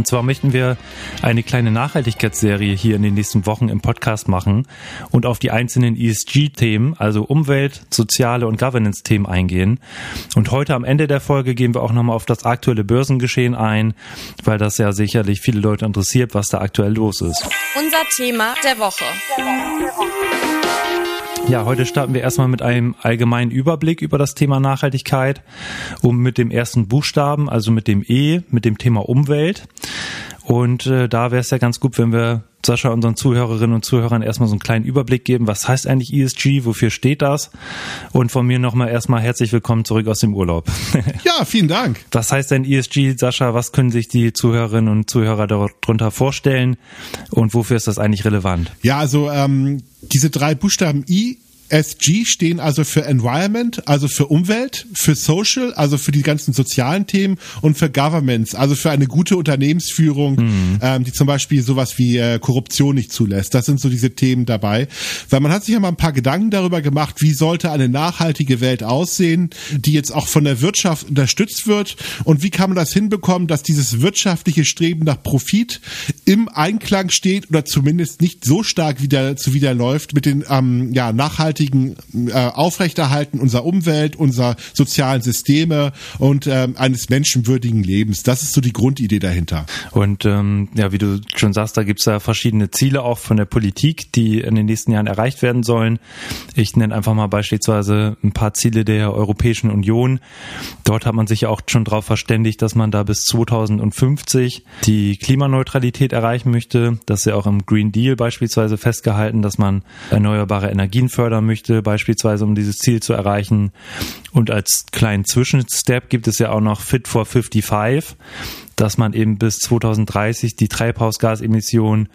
Und zwar möchten wir eine kleine Nachhaltigkeitsserie hier in den nächsten Wochen im Podcast machen und auf die einzelnen ESG-Themen, also Umwelt, soziale und Governance-Themen eingehen. Und heute am Ende der Folge gehen wir auch nochmal auf das aktuelle Börsengeschehen ein, weil das ja sicherlich viele Leute interessiert, was da aktuell los ist. Unser Thema der Woche. Ja, heute starten wir erstmal mit einem allgemeinen Überblick über das Thema Nachhaltigkeit und mit dem ersten Buchstaben, also mit dem E, mit dem Thema Umwelt. Und äh, da wäre es ja ganz gut, wenn wir Sascha unseren Zuhörerinnen und Zuhörern erstmal so einen kleinen Überblick geben. Was heißt eigentlich ESG? Wofür steht das? Und von mir nochmal erstmal herzlich willkommen zurück aus dem Urlaub. Ja, vielen Dank. Was heißt denn ESG, Sascha? Was können sich die Zuhörerinnen und Zuhörer darunter vorstellen? Und wofür ist das eigentlich relevant? Ja, also ähm, diese drei Buchstaben I SG stehen also für Environment, also für Umwelt, für Social, also für die ganzen sozialen Themen und für Governments, also für eine gute Unternehmensführung, mhm. ähm, die zum Beispiel sowas wie äh, Korruption nicht zulässt. Das sind so diese Themen dabei. Weil man hat sich ja mal ein paar Gedanken darüber gemacht, wie sollte eine nachhaltige Welt aussehen, die jetzt auch von der Wirtschaft unterstützt wird und wie kann man das hinbekommen, dass dieses wirtschaftliche Streben nach Profit im Einklang steht oder zumindest nicht so stark wieder zu wieder läuft mit den ähm, ja, nachhaltigen nachhaltigen äh, Aufrechterhalten unserer Umwelt, unserer sozialen Systeme und äh, eines menschenwürdigen Lebens. Das ist so die Grundidee dahinter. Und ähm, ja, wie du schon sagst, da gibt es ja verschiedene Ziele auch von der Politik, die in den nächsten Jahren erreicht werden sollen. Ich nenne einfach mal beispielsweise ein paar Ziele der Europäischen Union. Dort hat man sich ja auch schon darauf verständigt, dass man da bis 2050 die Klimaneutralität erreichen möchte. Das ist ja auch im Green Deal beispielsweise festgehalten, dass man erneuerbare Energien fördern möchte, beispielsweise um dieses Ziel zu erreichen. Und als kleinen Zwischenstep gibt es ja auch noch Fit for 55, dass man eben bis 2030 die Treibhausgasemissionen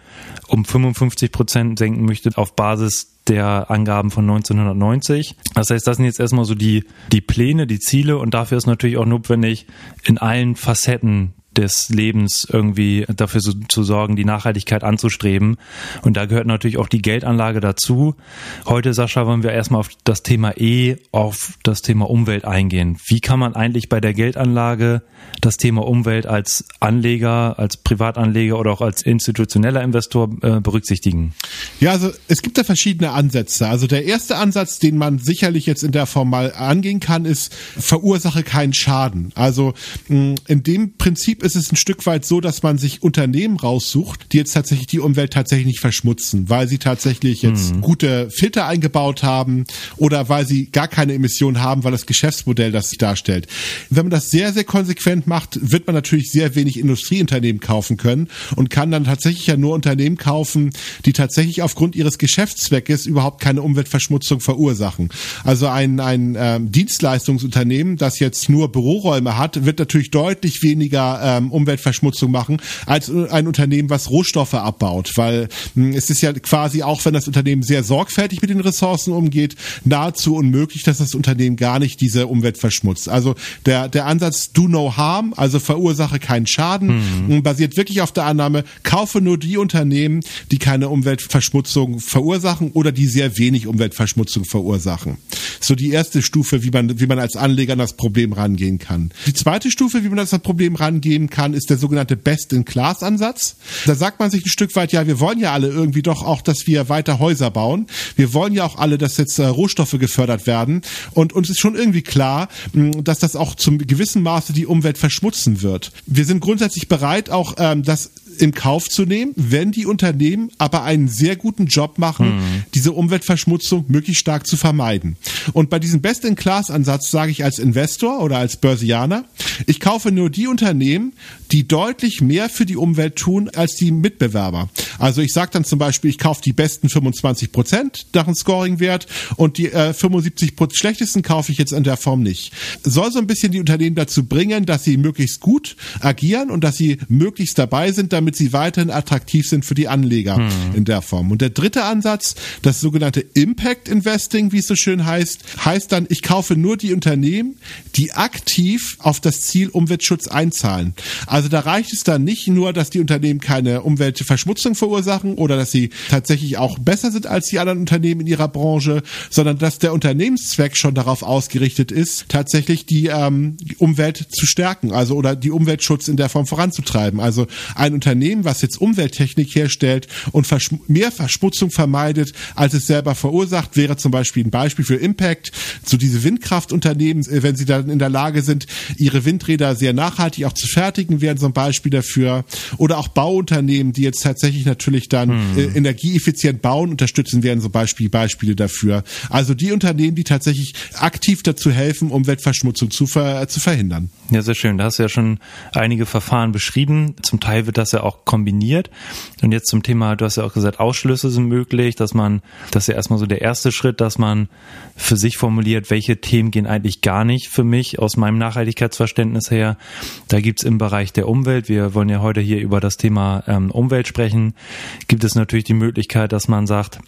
um 55 Prozent senken möchte auf Basis der Angaben von 1990. Das heißt, das sind jetzt erstmal so die, die Pläne, die Ziele und dafür ist natürlich auch notwendig, in allen Facetten des Lebens irgendwie dafür so, zu sorgen, die Nachhaltigkeit anzustreben. Und da gehört natürlich auch die Geldanlage dazu. Heute, Sascha, wollen wir erstmal auf das Thema E, auf das Thema Umwelt eingehen. Wie kann man eigentlich bei der Geldanlage das Thema Umwelt als Anleger, als Privatanleger oder auch als institutioneller Investor äh, berücksichtigen? Ja, also es gibt da verschiedene Ansätze. Also der erste Ansatz, den man sicherlich jetzt in der Form mal angehen kann, ist, verursache keinen Schaden. Also in dem Prinzip ist es ein Stück weit so, dass man sich Unternehmen raussucht, die jetzt tatsächlich die Umwelt tatsächlich nicht verschmutzen, weil sie tatsächlich jetzt mhm. gute Filter eingebaut haben oder weil sie gar keine Emissionen haben, weil das Geschäftsmodell das darstellt. Wenn man das sehr, sehr konsequent macht, wird man natürlich sehr wenig Industrieunternehmen kaufen können und kann dann tatsächlich ja nur Unternehmen kaufen, die tatsächlich aufgrund ihres Geschäftszweckes überhaupt keine Umweltverschmutzung verursachen. Also ein, ein ähm, Dienstleistungsunternehmen, das jetzt nur Büroräume hat, wird natürlich deutlich weniger äh, ähm, Umweltverschmutzung machen, als ein Unternehmen, was Rohstoffe abbaut. Weil mh, hm, es ist ja quasi auch, wenn das Unternehmen sehr sorgfältig mit den Ressourcen umgeht, nahezu unmöglich, dass das Unternehmen gar nicht diese Umwelt verschmutzt. Also der, der Ansatz do no harm, also verursache keinen Schaden, mhm. basiert wirklich auf der Annahme, kaufe nur die Unternehmen, die keine Umweltverschmutzung verursachen oder die sehr wenig Umweltverschmutzung verursachen. So die erste Stufe, wie man, wie man als Anleger an das Problem rangehen kann. Die zweite Stufe, wie man an das Problem rangehen geben kann, ist der sogenannte Best-in-Class-Ansatz. Da sagt man sich ein Stück weit, ja, wir wollen ja alle irgendwie doch auch, dass wir weiter Häuser bauen. Wir wollen ja auch alle, dass jetzt äh, Rohstoffe gefördert werden. Und uns ist schon irgendwie klar, mh, dass das auch zum gewissen Maße die Umwelt verschmutzen wird. Wir sind grundsätzlich bereit, auch ähm, das in Kauf zu nehmen, wenn die Unternehmen aber einen sehr guten Job machen, mhm. diese Umweltverschmutzung möglichst stark zu vermeiden. Und bei diesem Best-in-Class-Ansatz sage ich als Investor oder als Börsianer, ich kaufe nur die Unternehmen, die deutlich mehr für die Umwelt tun als die Mitbewerber. Also ich sage dann zum Beispiel, ich kaufe die besten 25 Prozent nach dem Scoring-Wert und die äh, 75 schlechtesten kaufe ich jetzt in der Form nicht. Soll so ein bisschen die Unternehmen dazu bringen, dass sie möglichst gut agieren und dass sie möglichst dabei sind, damit damit sie weiterhin attraktiv sind für die Anleger mhm. in der Form. Und der dritte Ansatz, das sogenannte Impact Investing, wie es so schön heißt, heißt dann, ich kaufe nur die Unternehmen, die aktiv auf das Ziel Umweltschutz einzahlen. Also da reicht es dann nicht nur, dass die Unternehmen keine Umweltverschmutzung verursachen oder dass sie tatsächlich auch besser sind als die anderen Unternehmen in ihrer Branche, sondern dass der Unternehmenszweck schon darauf ausgerichtet ist, tatsächlich die ähm, Umwelt zu stärken, also oder die Umweltschutz in der Form voranzutreiben. Also ein Unternehmen, was jetzt Umwelttechnik herstellt und verschm mehr Verschmutzung vermeidet, als es selber verursacht, wäre zum Beispiel ein Beispiel für Impact. So diese Windkraftunternehmen, äh, wenn sie dann in der Lage sind, ihre Windräder sehr nachhaltig auch zu fertigen, wären so ein Beispiel dafür. Oder auch Bauunternehmen, die jetzt tatsächlich natürlich dann hm. äh, energieeffizient bauen, unterstützen, wären so Beispiel, Beispiele dafür. Also die Unternehmen, die tatsächlich aktiv dazu helfen, Umweltverschmutzung zu, ver zu verhindern. Ja, sehr schön. Da hast du ja schon einige Verfahren beschrieben. Zum Teil wird das ja auch kombiniert. Und jetzt zum Thema, du hast ja auch gesagt, Ausschlüsse sind möglich, dass man, das ist ja erstmal so der erste Schritt, dass man für sich formuliert, welche Themen gehen eigentlich gar nicht für mich aus meinem Nachhaltigkeitsverständnis her. Da gibt's im Bereich der Umwelt, wir wollen ja heute hier über das Thema ähm, Umwelt sprechen, gibt es natürlich die Möglichkeit, dass man sagt,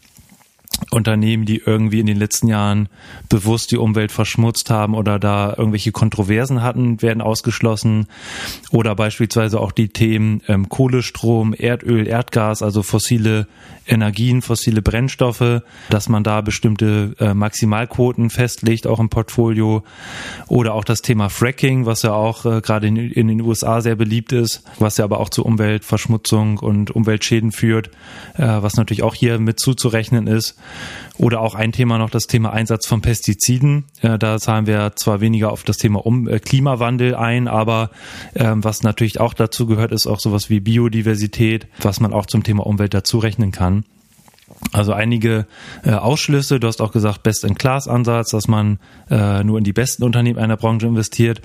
Unternehmen, die irgendwie in den letzten Jahren bewusst die Umwelt verschmutzt haben oder da irgendwelche Kontroversen hatten, werden ausgeschlossen. Oder beispielsweise auch die Themen ähm, Kohlestrom, Erdöl, Erdgas, also fossile Energien, fossile Brennstoffe, dass man da bestimmte äh, Maximalquoten festlegt, auch im Portfolio. Oder auch das Thema Fracking, was ja auch äh, gerade in, in, den USA sehr beliebt ist, was ja aber auch zu Umweltverschmutzung und Umweltschäden führt, äh, was natürlich auch hier mit zuzurechnen ist. Oder auch ein Thema noch das Thema Einsatz von Pestiziden. Äh, da zahlen wir zwar weniger auf das Thema um äh, Klimawandel ein, aber äh, was natürlich auch dazu gehört, ist auch sowas wie Biodiversität, was man auch zum Thema Umwelt dazu rechnen kann. Also einige äh, Ausschlüsse. Du hast auch gesagt, Best-in-Class-Ansatz, dass man äh, nur in die besten Unternehmen einer Branche investiert.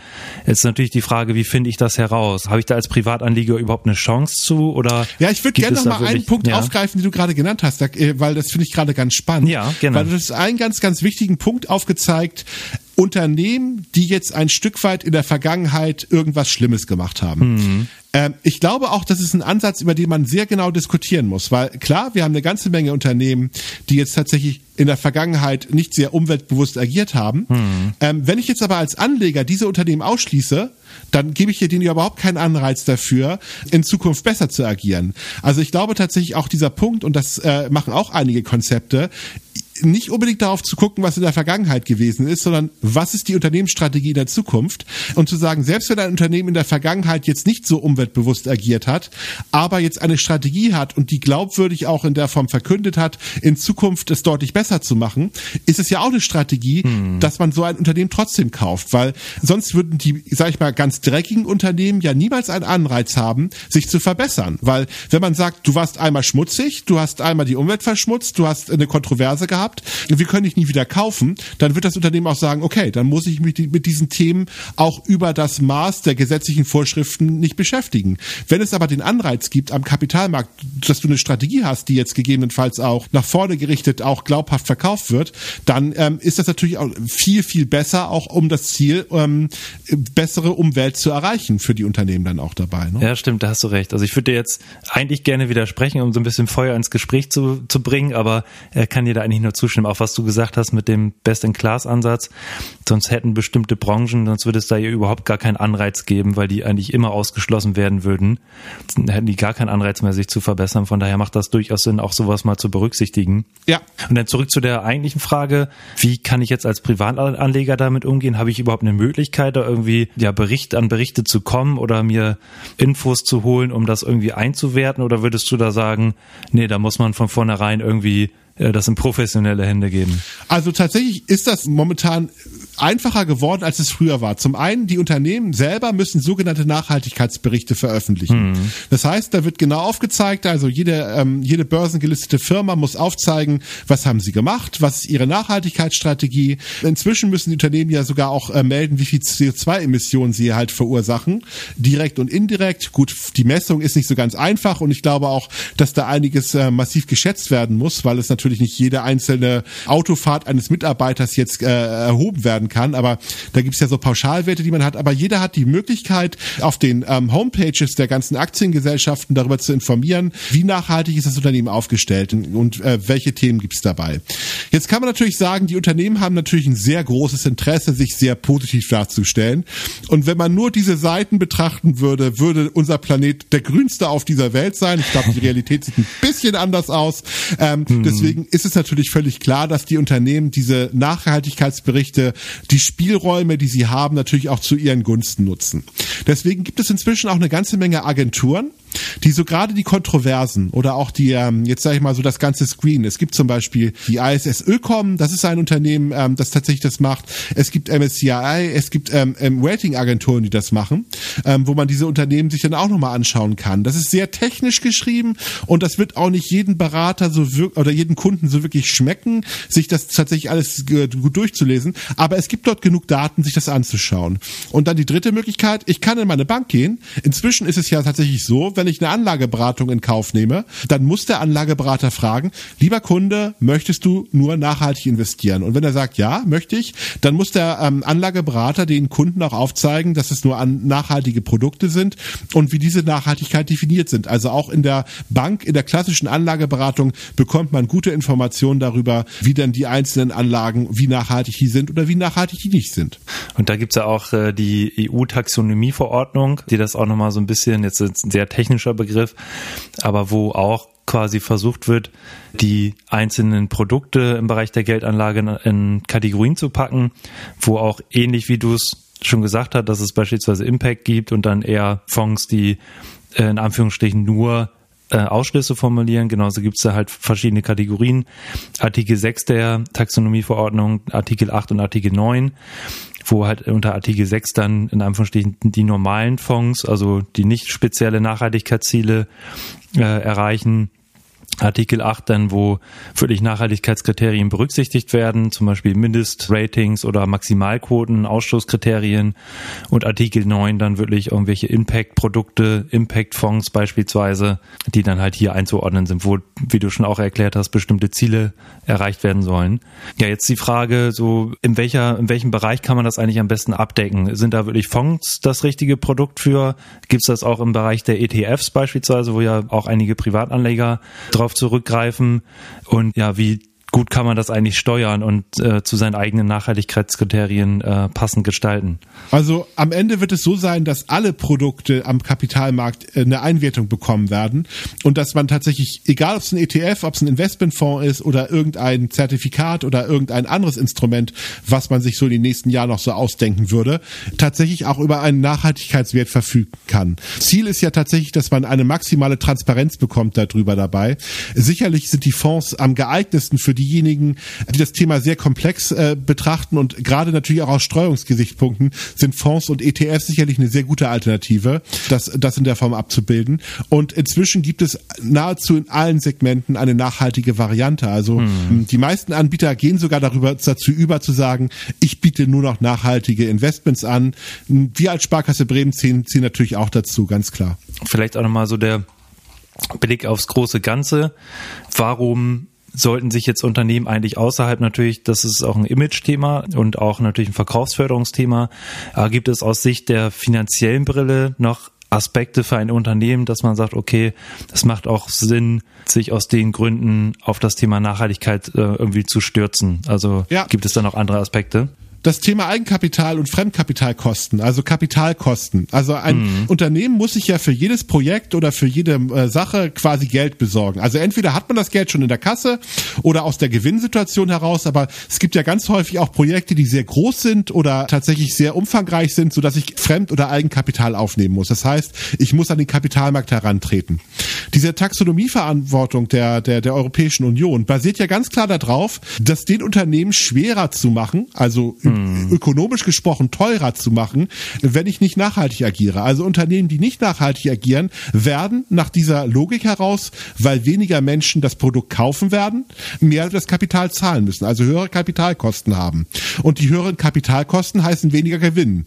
Jetzt ist natürlich die Frage, wie finde ich das heraus? Habe ich da als Privatanleger überhaupt eine Chance zu? Oder ja, ich würde gerne noch mal wirklich, einen Punkt ja. aufgreifen, den du gerade genannt hast, äh, weil das finde ich gerade ganz spannend. Ja, genau. Weil du hast einen ganz, ganz wichtigen Punkt aufgezeigt. Unternehmen, die jetzt ein Stück weit in der Vergangenheit irgendwas Schlimmes gemacht haben. Mhm. Ähm, ich glaube auch, das ist ein Ansatz, über den man sehr genau diskutieren muss, weil klar, wir haben eine ganze Menge Unternehmen, die jetzt tatsächlich in der Vergangenheit nicht sehr umweltbewusst agiert haben. Mhm. Ähm, wenn ich jetzt aber als Anleger diese Unternehmen ausschließe, dann gebe ich dir denen überhaupt keinen Anreiz dafür, in Zukunft besser zu agieren. Also ich glaube tatsächlich auch dieser Punkt, und das äh, machen auch einige Konzepte, nicht unbedingt darauf zu gucken, was in der Vergangenheit gewesen ist, sondern was ist die Unternehmensstrategie in der Zukunft? Und zu sagen, selbst wenn ein Unternehmen in der Vergangenheit jetzt nicht so umweltbewusst agiert hat, aber jetzt eine Strategie hat und die glaubwürdig auch in der Form verkündet hat, in Zukunft es deutlich besser zu machen, ist es ja auch eine Strategie, hm. dass man so ein Unternehmen trotzdem kauft, weil sonst würden die, sag ich mal, ganz dreckigen Unternehmen ja niemals einen Anreiz haben, sich zu verbessern, weil wenn man sagt, du warst einmal schmutzig, du hast einmal die Umwelt verschmutzt, du hast eine Kontroverse gehabt, gehabt, wir können dich nie wieder kaufen, dann wird das Unternehmen auch sagen, okay, dann muss ich mich mit diesen Themen auch über das Maß der gesetzlichen Vorschriften nicht beschäftigen. Wenn es aber den Anreiz gibt am Kapitalmarkt, dass du eine Strategie hast, die jetzt gegebenenfalls auch nach vorne gerichtet auch glaubhaft verkauft wird, dann ähm, ist das natürlich auch viel, viel besser, auch um das Ziel, ähm, bessere Umwelt zu erreichen für die Unternehmen dann auch dabei. Ne? Ja, stimmt, da hast du recht. Also ich würde dir jetzt eigentlich gerne widersprechen, um so ein bisschen Feuer ins Gespräch zu, zu bringen, aber er kann dir da eigentlich nur nur zustimmen, auch was du gesagt hast mit dem Best-in-Class-Ansatz. Sonst hätten bestimmte Branchen, sonst würde es da ja überhaupt gar keinen Anreiz geben, weil die eigentlich immer ausgeschlossen werden würden. Dann hätten die gar keinen Anreiz mehr, sich zu verbessern. Von daher macht das durchaus Sinn, auch sowas mal zu berücksichtigen. Ja. Und dann zurück zu der eigentlichen Frage, wie kann ich jetzt als Privatanleger damit umgehen? Habe ich überhaupt eine Möglichkeit, da irgendwie ja Bericht an Berichte zu kommen oder mir Infos zu holen, um das irgendwie einzuwerten? Oder würdest du da sagen, nee, da muss man von vornherein irgendwie das in professionelle Hände geben? Also tatsächlich ist das momentan einfacher geworden, als es früher war. Zum einen, die Unternehmen selber müssen sogenannte Nachhaltigkeitsberichte veröffentlichen. Mhm. Das heißt, da wird genau aufgezeigt, also jede, ähm, jede börsengelistete Firma muss aufzeigen, was haben sie gemacht, was ist ihre Nachhaltigkeitsstrategie. Inzwischen müssen die Unternehmen ja sogar auch äh, melden, wie viel CO2-Emissionen sie halt verursachen, direkt und indirekt. Gut, die Messung ist nicht so ganz einfach und ich glaube auch, dass da einiges äh, massiv geschätzt werden muss, weil es natürlich natürlich nicht jede einzelne Autofahrt eines Mitarbeiters jetzt äh, erhoben werden kann, aber da gibt's ja so Pauschalwerte, die man hat. Aber jeder hat die Möglichkeit, auf den ähm, Homepages der ganzen Aktiengesellschaften darüber zu informieren, wie nachhaltig ist das Unternehmen aufgestellt und, und äh, welche Themen gibt's dabei. Jetzt kann man natürlich sagen, die Unternehmen haben natürlich ein sehr großes Interesse, sich sehr positiv darzustellen. Und wenn man nur diese Seiten betrachten würde, würde unser Planet der grünste auf dieser Welt sein. Ich glaube, die Realität sieht ein bisschen anders aus. Ähm, hm. Deswegen ist es natürlich völlig klar, dass die Unternehmen diese Nachhaltigkeitsberichte, die Spielräume, die sie haben, natürlich auch zu ihren Gunsten nutzen. Deswegen gibt es inzwischen auch eine ganze Menge Agenturen, die so gerade die Kontroversen oder auch die, ähm, jetzt sage ich mal so das ganze Screen. Es gibt zum Beispiel die ISS Ökom, das ist ein Unternehmen, ähm, das tatsächlich das macht. Es gibt MSCI, es gibt ähm, ähm, Rating-Agenturen, die das machen, ähm, wo man diese Unternehmen sich dann auch nochmal anschauen kann. Das ist sehr technisch geschrieben und das wird auch nicht jeden Berater so wirklich oder jeden Kunden so wirklich schmecken, sich das tatsächlich alles gut durchzulesen. Aber es gibt dort genug Daten, sich das anzuschauen. Und dann die dritte Möglichkeit, ich kann in meine Bank gehen. Inzwischen ist es ja tatsächlich so, wenn ich eine Anlageberatung in Kauf nehme, dann muss der Anlageberater fragen, lieber Kunde, möchtest du nur nachhaltig investieren? Und wenn er sagt, ja, möchte ich, dann muss der ähm, Anlageberater den Kunden auch aufzeigen, dass es nur an nachhaltige Produkte sind und wie diese Nachhaltigkeit definiert sind. Also auch in der Bank, in der klassischen Anlageberatung bekommt man gute Informationen darüber, wie denn die einzelnen Anlagen, wie nachhaltig die sind oder wie nachhaltig die nicht sind. Und da gibt's ja auch äh, die EU-Taxonomie-Verordnung, die das auch nochmal so ein bisschen, jetzt sehr technischer Begriff, aber wo auch quasi versucht wird, die einzelnen Produkte im Bereich der Geldanlage in Kategorien zu packen, wo auch ähnlich wie du es schon gesagt hast, dass es beispielsweise Impact gibt und dann eher Fonds, die äh, in Anführungsstrichen nur äh, Ausschlüsse formulieren. Genauso gibt es da halt verschiedene Kategorien. Artikel 6 der Taxonomieverordnung, Artikel 8 und Artikel 9 wo halt unter Artikel 6 dann in Anführungsstrichen die normalen Fonds, also die nicht spezielle Nachhaltigkeitsziele äh, erreichen, Artikel 8 dann, wo wirklich Nachhaltigkeitskriterien berücksichtigt werden, zum Beispiel Mindestratings oder Maximalquoten, Ausstoßkriterien und Artikel 9 dann wirklich irgendwelche Impact-Produkte, Impact-Fonds beispielsweise, die dann halt hier einzuordnen sind, wo, wie du schon auch erklärt hast, bestimmte Ziele erreicht werden sollen. Ja, jetzt die Frage, so in welcher, in welchem Bereich kann man das eigentlich am besten abdecken? Sind da wirklich Fonds das richtige Produkt für? Gibt es das auch im Bereich der ETFs beispielsweise, wo ja auch einige Privatanleger drauf darauf zurückgreifen und ja, wie gut kann man das eigentlich steuern und äh, zu seinen eigenen Nachhaltigkeitskriterien äh, passend gestalten? Also am Ende wird es so sein, dass alle Produkte am Kapitalmarkt äh, eine Einwertung bekommen werden und dass man tatsächlich, egal ob es ein ETF, ob es ein Investmentfonds ist oder irgendein Zertifikat oder irgendein anderes Instrument, was man sich so in den nächsten Jahren noch so ausdenken würde, tatsächlich auch über einen Nachhaltigkeitswert verfügen kann. Ziel ist ja tatsächlich, dass man eine maximale Transparenz bekommt darüber dabei. Sicherlich sind die Fonds am geeignetsten für die diejenigen, die das Thema sehr komplex äh, betrachten und gerade natürlich auch aus Streuungsgesichtspunkten sind Fonds und ETFs sicherlich eine sehr gute Alternative, das, das in der Form abzubilden. Und inzwischen gibt es nahezu in allen Segmenten eine nachhaltige Variante. Also hm. die meisten Anbieter gehen sogar darüber dazu über zu sagen, ich biete nur noch nachhaltige Investments an. Wir als Sparkasse Bremen ziehen, ziehen natürlich auch dazu, ganz klar. Vielleicht auch nochmal so der Blick aufs große Ganze. Warum sollten sich jetzt Unternehmen eigentlich außerhalb natürlich, das ist auch ein Image-Thema und auch natürlich ein Verkaufsförderungsthema, aber gibt es aus Sicht der finanziellen Brille noch Aspekte für ein Unternehmen, dass man sagt, okay, es macht auch Sinn, sich aus den Gründen auf das Thema Nachhaltigkeit äh, irgendwie zu stürzen. Also ja. gibt es da noch andere Aspekte? Das Thema Eigenkapital und Fremdkapitalkosten, also Kapitalkosten. Also ein mhm. Unternehmen muss sich ja für jedes Projekt oder für jede äh, Sache quasi Geld besorgen. Also entweder hat man das Geld schon in der Kasse oder aus der Gewinnsituation heraus, aber es gibt ja ganz häufig auch Projekte, die sehr groß sind oder tatsächlich sehr umfangreich sind, sodass ich Fremd- oder Eigenkapital aufnehmen muss. Das heißt, ich muss an den Kapitalmarkt herantreten. Diese Taxonomieverantwortung der, der, der Europäischen Union basiert ja ganz klar darauf, dass den Unternehmen schwerer zu machen, also mhm hm. ökonomisch gesprochen teurer zu machen, wenn ich nicht nachhaltig agiere. Also Unternehmen, die nicht nachhaltig agieren, werden nach dieser Logik heraus, weil weniger Menschen das Produkt kaufen werden, mehr das Kapital zahlen müssen, also höhere Kapitalkosten haben. Und die höheren Kapitalkosten heißen weniger Gewinn.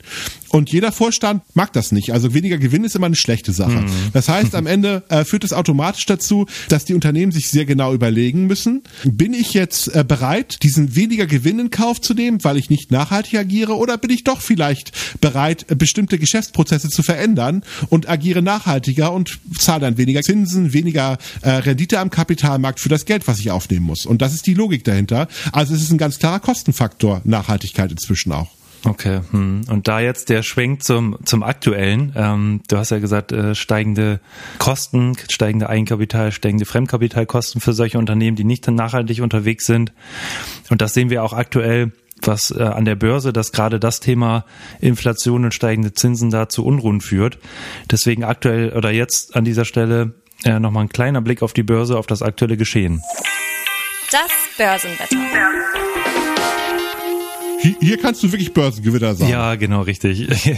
Und jeder Vorstand mag das nicht. Also weniger Gewinn ist immer eine schlechte Sache. Mhm. Das heißt, am Ende äh, führt es automatisch dazu, dass die Unternehmen sich sehr genau überlegen müssen, bin ich jetzt äh, bereit, diesen weniger Gewinn in Kauf zu nehmen, weil ich nicht nachhaltig agiere, oder bin ich doch vielleicht bereit, bestimmte Geschäftsprozesse zu verändern und agiere nachhaltiger und zahle dann weniger Zinsen, weniger äh, Rendite am Kapitalmarkt für das Geld, was ich aufnehmen muss. Und das ist die Logik dahinter. Also es ist ein ganz klarer Kostenfaktor Nachhaltigkeit inzwischen auch. Okay, hm. und da jetzt der Schwenk zum, zum aktuellen. Ähm, du hast ja gesagt, äh, steigende Kosten, steigende Eigenkapital, steigende Fremdkapitalkosten für solche Unternehmen, die nicht nachhaltig unterwegs sind. Und das sehen wir auch aktuell was äh, an der Börse, dass gerade das Thema Inflation und steigende Zinsen da zu Unruhen führt. Deswegen aktuell oder jetzt an dieser Stelle äh, nochmal ein kleiner Blick auf die Börse, auf das aktuelle Geschehen. Das Börsenwetter. Hier, kannst du wirklich Börsengewinner sein. Ja, genau, richtig.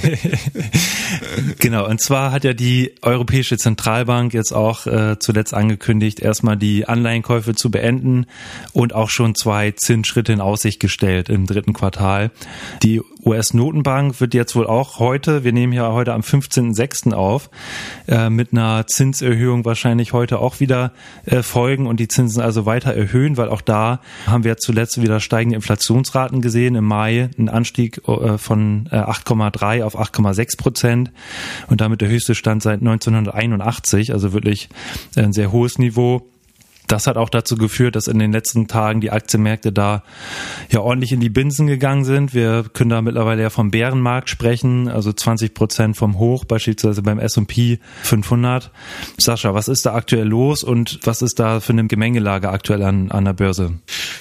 genau, und zwar hat ja die Europäische Zentralbank jetzt auch äh, zuletzt angekündigt, erstmal die Anleihenkäufe zu beenden und auch schon zwei Zinsschritte in Aussicht gestellt im dritten Quartal. Die US-Notenbank wird jetzt wohl auch heute, wir nehmen ja heute am 15.06. auf, äh, mit einer Zinserhöhung wahrscheinlich heute auch wieder äh, folgen und die Zinsen also weiter erhöhen, weil auch da haben wir zuletzt wieder steigende Inflationsraten gesehen. Im Mai ein Anstieg äh, von 8,3 auf 8,6 Prozent und damit der höchste Stand seit 1981, also wirklich ein sehr hohes Niveau das hat auch dazu geführt, dass in den letzten Tagen die Aktienmärkte da ja ordentlich in die Binsen gegangen sind. Wir können da mittlerweile ja vom Bärenmarkt sprechen, also 20 Prozent vom Hoch, beispielsweise beim S&P 500. Sascha, was ist da aktuell los und was ist da für eine Gemengelage aktuell an, an der Börse?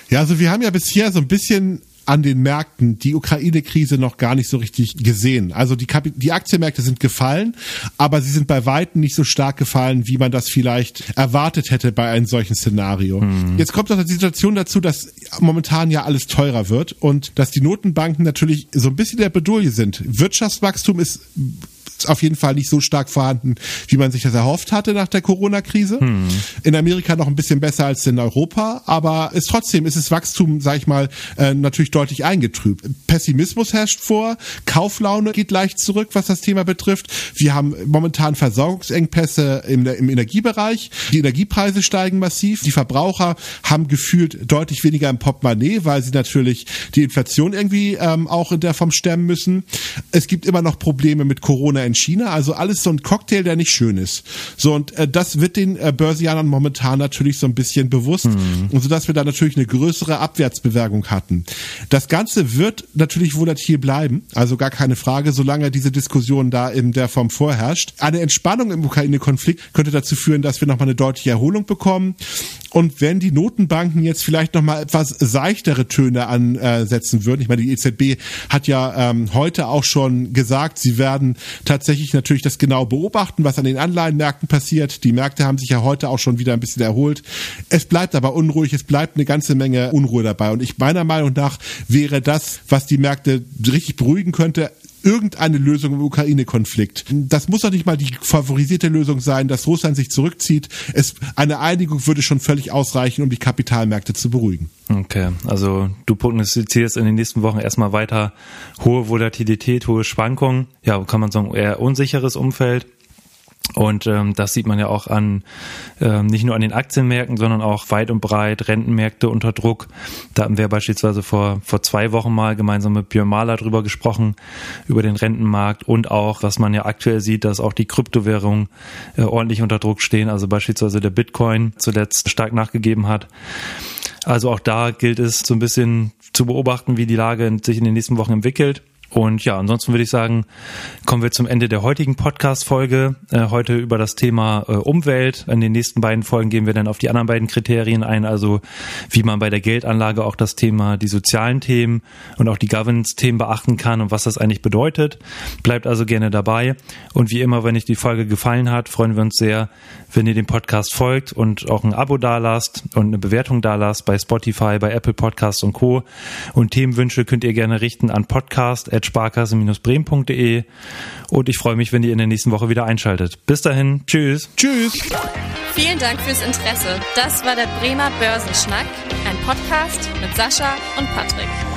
Ja, also wir haben ja bisher so ein bisschen an den Märkten die Ukraine-Krise noch gar nicht so richtig gesehen. Also die, Kap die Aktienmärkte sind gefallen, aber sie sind bei Weitem nicht so stark gefallen, wie man das vielleicht erwartet hätte bei einem solchen Szenario. Mhm. Jetzt kommt noch die Situation dazu, dass momentan ja alles teurer wird und dass die Notenbanken natürlich so ein bisschen der Bedulie sind. Wirtschaftswachstum ist auf jeden Fall nicht so stark vorhanden, wie man sich das erhofft hatte nach der Corona-Krise. Hm. In Amerika noch ein bisschen besser als in Europa, aber ist trotzdem ist das Wachstum, sag ich mal, äh, natürlich deutlich eingetrübt. Pessimismus herrscht vor, Kauflaune geht leicht zurück, was das Thema betrifft. Wir haben momentan Versorgungsengpässe im, im Energiebereich. Die Energiepreise steigen massiv. Die Verbraucher haben gefühlt deutlich weniger im Portemonnaie, weil sie natürlich die Inflation irgendwie ähm, auch in der Form stemmen müssen. Es gibt immer noch Probleme mit Corona in China. Also alles so ein Cocktail, der nicht schön ist. So und äh, das wird den äh, Börsianern momentan natürlich so ein bisschen bewusst, mhm. und so dass wir da natürlich eine größere Abwärtsbewegung hatten. Das Ganze wird natürlich volatil bleiben, also gar keine Frage, solange diese Diskussion da in der Form vorherrscht. Eine Entspannung im Ukraine-Konflikt könnte dazu führen, dass wir nochmal eine deutliche Erholung bekommen. Und wenn die Notenbanken jetzt vielleicht nochmal etwas seichtere Töne ansetzen würden, ich meine, die EZB hat ja ähm, heute auch schon gesagt, sie werden tatsächlich natürlich das genau beobachten, was an den Anleihenmärkten passiert. Die Märkte haben sich ja heute auch schon wieder ein bisschen erholt. Es bleibt aber unruhig, es bleibt eine ganze Menge Unruhe dabei. Und ich meiner Meinung nach wäre das, was die Märkte richtig beruhigen könnte, irgendeine Lösung im Ukraine-Konflikt. Das muss doch nicht mal die favorisierte Lösung sein, dass Russland sich zurückzieht. Es, eine Einigung würde schon völlig ausreichen, um die Kapitalmärkte zu beruhigen. Okay, also du prognostizierst in den nächsten Wochen erstmal weiter hohe Volatilität, hohe Schwankungen. Ja, kann man sagen, eher unsicheres Umfeld. Und ähm, das sieht man ja auch an ähm, nicht nur an den Aktienmärkten, sondern auch weit und breit Rentenmärkte unter Druck. Da haben wir beispielsweise vor vor zwei Wochen mal gemeinsam mit Björn Mahler drüber gesprochen über den Rentenmarkt und auch, was man ja aktuell sieht, dass auch die Kryptowährungen äh, ordentlich unter Druck stehen. Also beispielsweise der Bitcoin zuletzt stark nachgegeben hat. Also auch da gilt es so ein bisschen zu beobachten, wie die Lage sich in den nächsten Wochen entwickelt. Und ja, ansonsten würde ich sagen, kommen wir zum Ende der heutigen Podcast-Folge. Äh, heute über das Thema äh, Umwelt. In den nächsten beiden Folgen gehen wir dann auf die anderen beiden Kriterien ein, also wie man bei der Geldanlage auch das Thema, die sozialen Themen und auch die Governance-Themen beachten kann und was das eigentlich bedeutet. Bleibt also gerne dabei. Und wie immer, wenn euch die Folge gefallen hat, freuen wir uns sehr, wenn ihr dem Podcast folgt und auch ein Abo dalasst und eine Bewertung dalasst bei Spotify, bei Apple Podcasts und Co. Und Themenwünsche könnt ihr gerne richten an podcast sparkasse-bremen.de und ich freue mich, wenn ihr in der nächsten Woche wieder einschaltet. Bis dahin, tschüss. Tschüss. Vielen Dank fürs Interesse. Das war der Bremer Börsenschnack, ein Podcast mit Sascha und Patrick.